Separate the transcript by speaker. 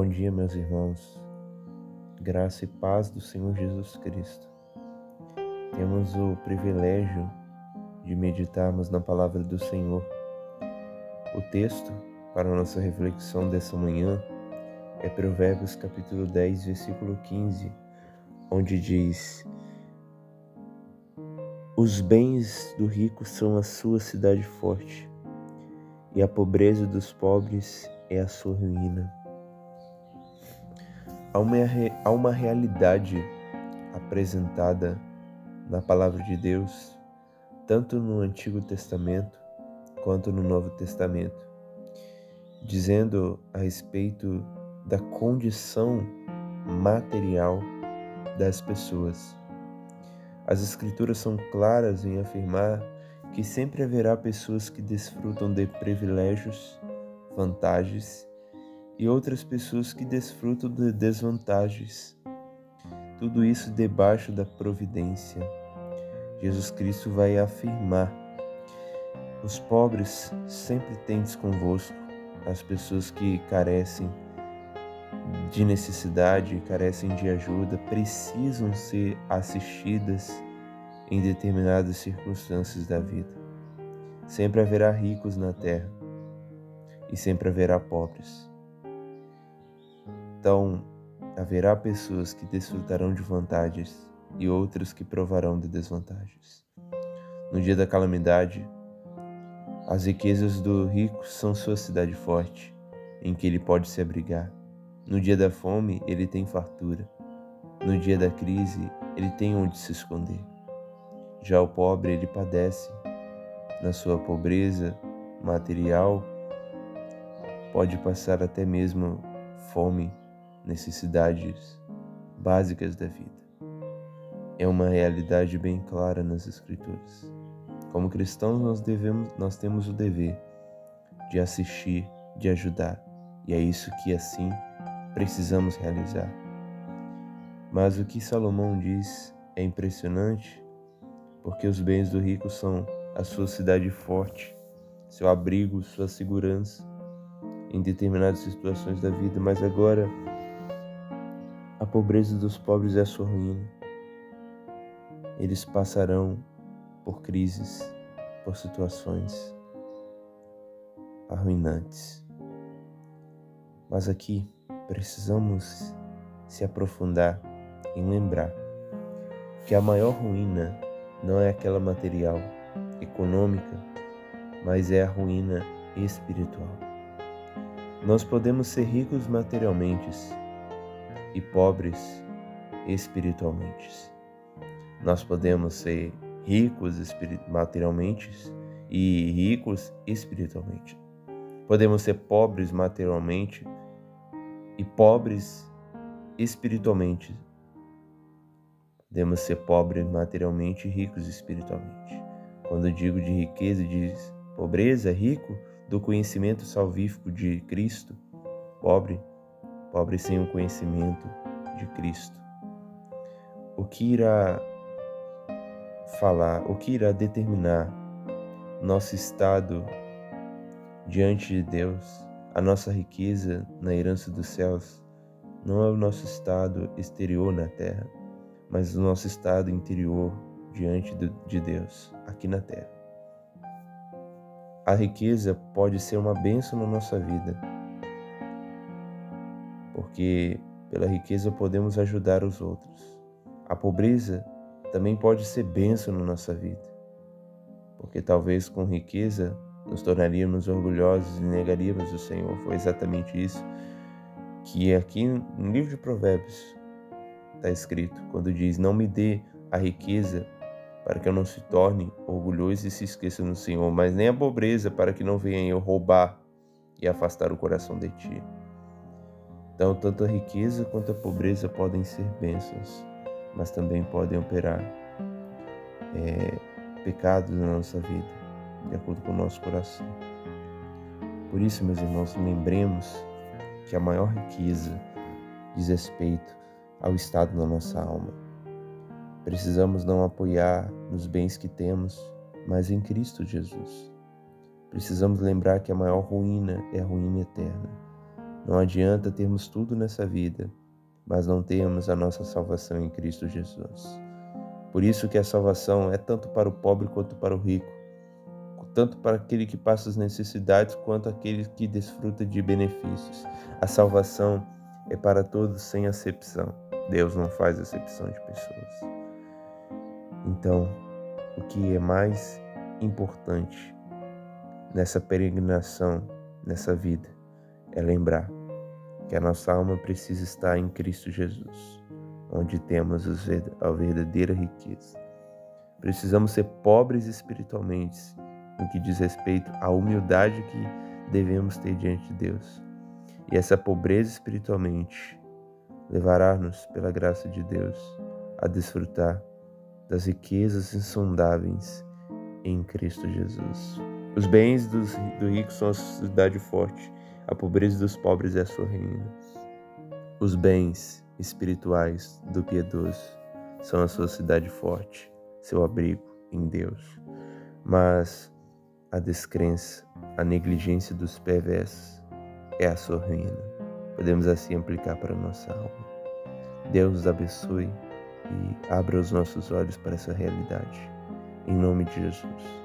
Speaker 1: Bom dia, meus irmãos. Graça e paz do Senhor Jesus Cristo. Temos o privilégio de meditarmos na palavra do Senhor. O texto para nossa reflexão dessa manhã é Provérbios capítulo 10, versículo 15, onde diz: Os bens do rico são a sua cidade forte, e a pobreza dos pobres é a sua ruína. Há uma, há uma realidade apresentada na palavra de Deus, tanto no Antigo Testamento quanto no Novo Testamento, dizendo a respeito da condição material das pessoas. As Escrituras são claras em afirmar que sempre haverá pessoas que desfrutam de privilégios, vantagens e outras pessoas que desfrutam de desvantagens. Tudo isso debaixo da providência. Jesus Cristo vai afirmar: os pobres sempre tendes convosco, as pessoas que carecem de necessidade, carecem de ajuda, precisam ser assistidas em determinadas circunstâncias da vida. Sempre haverá ricos na terra e sempre haverá pobres. Então, haverá pessoas que desfrutarão de vantagens e outras que provarão de desvantagens. No dia da calamidade, as riquezas do rico são sua cidade forte, em que ele pode se abrigar. No dia da fome, ele tem fartura. No dia da crise, ele tem onde se esconder. Já o pobre, ele padece. Na sua pobreza material, pode passar até mesmo fome necessidades básicas da vida. É uma realidade bem clara nas escrituras. Como cristãos, nós devemos, nós temos o dever de assistir, de ajudar, e é isso que assim precisamos realizar. Mas o que Salomão diz é impressionante, porque os bens do rico são a sua cidade forte, seu abrigo, sua segurança em determinadas situações da vida, mas agora pobreza dos pobres é a sua ruína. Eles passarão por crises, por situações arruinantes. Mas aqui precisamos se aprofundar em lembrar que a maior ruína não é aquela material, econômica, mas é a ruína espiritual. Nós podemos ser ricos materialmente, e pobres espiritualmente. Nós podemos ser ricos materialmente e ricos espiritualmente. Podemos ser pobres materialmente e pobres espiritualmente. Podemos ser pobres materialmente e ricos espiritualmente. Quando digo de riqueza, de pobreza, rico do conhecimento salvífico de Cristo, pobre pobre sem o conhecimento de Cristo. O que irá falar, o que irá determinar nosso estado diante de Deus, a nossa riqueza na herança dos céus, não é o nosso estado exterior na terra, mas o nosso estado interior diante de Deus, aqui na terra. A riqueza pode ser uma bênção na nossa vida, porque pela riqueza podemos ajudar os outros. A pobreza também pode ser bênção na nossa vida, porque talvez com riqueza nos tornaríamos orgulhosos e negaríamos o Senhor. Foi exatamente isso que aqui no livro de Provérbios está escrito, quando diz: Não me dê a riqueza para que eu não se torne orgulhoso e se esqueça no Senhor, mas nem a pobreza para que não venha eu roubar e afastar o coração de ti. Então, tanto a riqueza quanto a pobreza podem ser bênçãos, mas também podem operar é, pecados na nossa vida, de acordo com o nosso coração. Por isso, meus irmãos, lembremos que a maior riqueza diz respeito ao estado da nossa alma. Precisamos não apoiar nos bens que temos, mas em Cristo Jesus. Precisamos lembrar que a maior ruína é a ruína eterna Não adianta termos tudo nessa vida, mas não termos a nossa salvação em Cristo Jesus. Por isso que a salvação é tanto para o pobre quanto para o rico, tanto para aquele que passa as necessidades quanto aquele que desfruta de benefícios. A salvação é para todos sem acepção. Deus não faz acepção de pessoas. Então, o que é mais importante nessa peregrinação, nessa vida, é lembrar que a nossa alma precisa estar em Cristo Jesus, onde temos a verdadeira riqueza. Precisamos ser pobres espiritualmente no que diz respeito à humildade que devemos ter diante de Deus. E essa pobreza espiritualmente levará-nos, pela graça de Deus, a desfrutar das riquezas insondáveis em Cristo Jesus. Os bens do rico são a cidade forte, a pobreza dos pobres é a sua reina. Os bens espirituais do piedoso são a sua cidade forte, seu abrigo em Deus. Mas a descrença, a negligência dos perversos é a sua ruína. Podemos assim aplicar para a nossa alma. Deus nos abençoe e abra os nossos olhos para essa realidade. Em nome de Jesus.